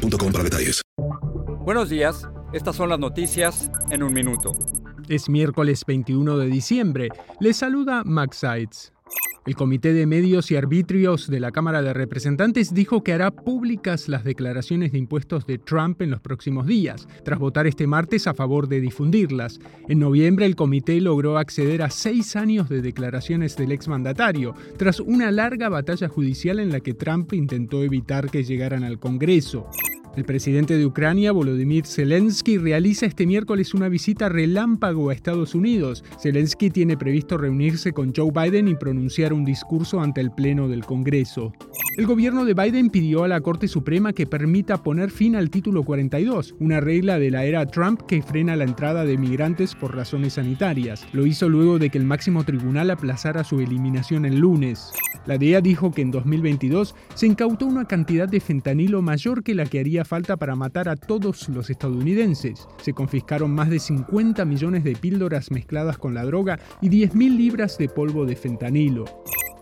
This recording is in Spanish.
para detalles. Buenos días, estas son las noticias en un minuto. Es miércoles 21 de diciembre. Les saluda Max Seitz. El Comité de Medios y Arbitrios de la Cámara de Representantes dijo que hará públicas las declaraciones de impuestos de Trump en los próximos días, tras votar este martes a favor de difundirlas. En noviembre el comité logró acceder a seis años de declaraciones del exmandatario, tras una larga batalla judicial en la que Trump intentó evitar que llegaran al Congreso. El presidente de Ucrania, Volodymyr Zelensky, realiza este miércoles una visita relámpago a Estados Unidos. Zelensky tiene previsto reunirse con Joe Biden y pronunciar un discurso ante el Pleno del Congreso. El gobierno de Biden pidió a la Corte Suprema que permita poner fin al título 42, una regla de la era Trump que frena la entrada de migrantes por razones sanitarias. Lo hizo luego de que el máximo tribunal aplazara su eliminación el lunes. La DEA dijo que en 2022 se incautó una cantidad de fentanilo mayor que la que haría falta para matar a todos los estadounidenses. Se confiscaron más de 50 millones de píldoras mezcladas con la droga y 10.000 libras de polvo de fentanilo.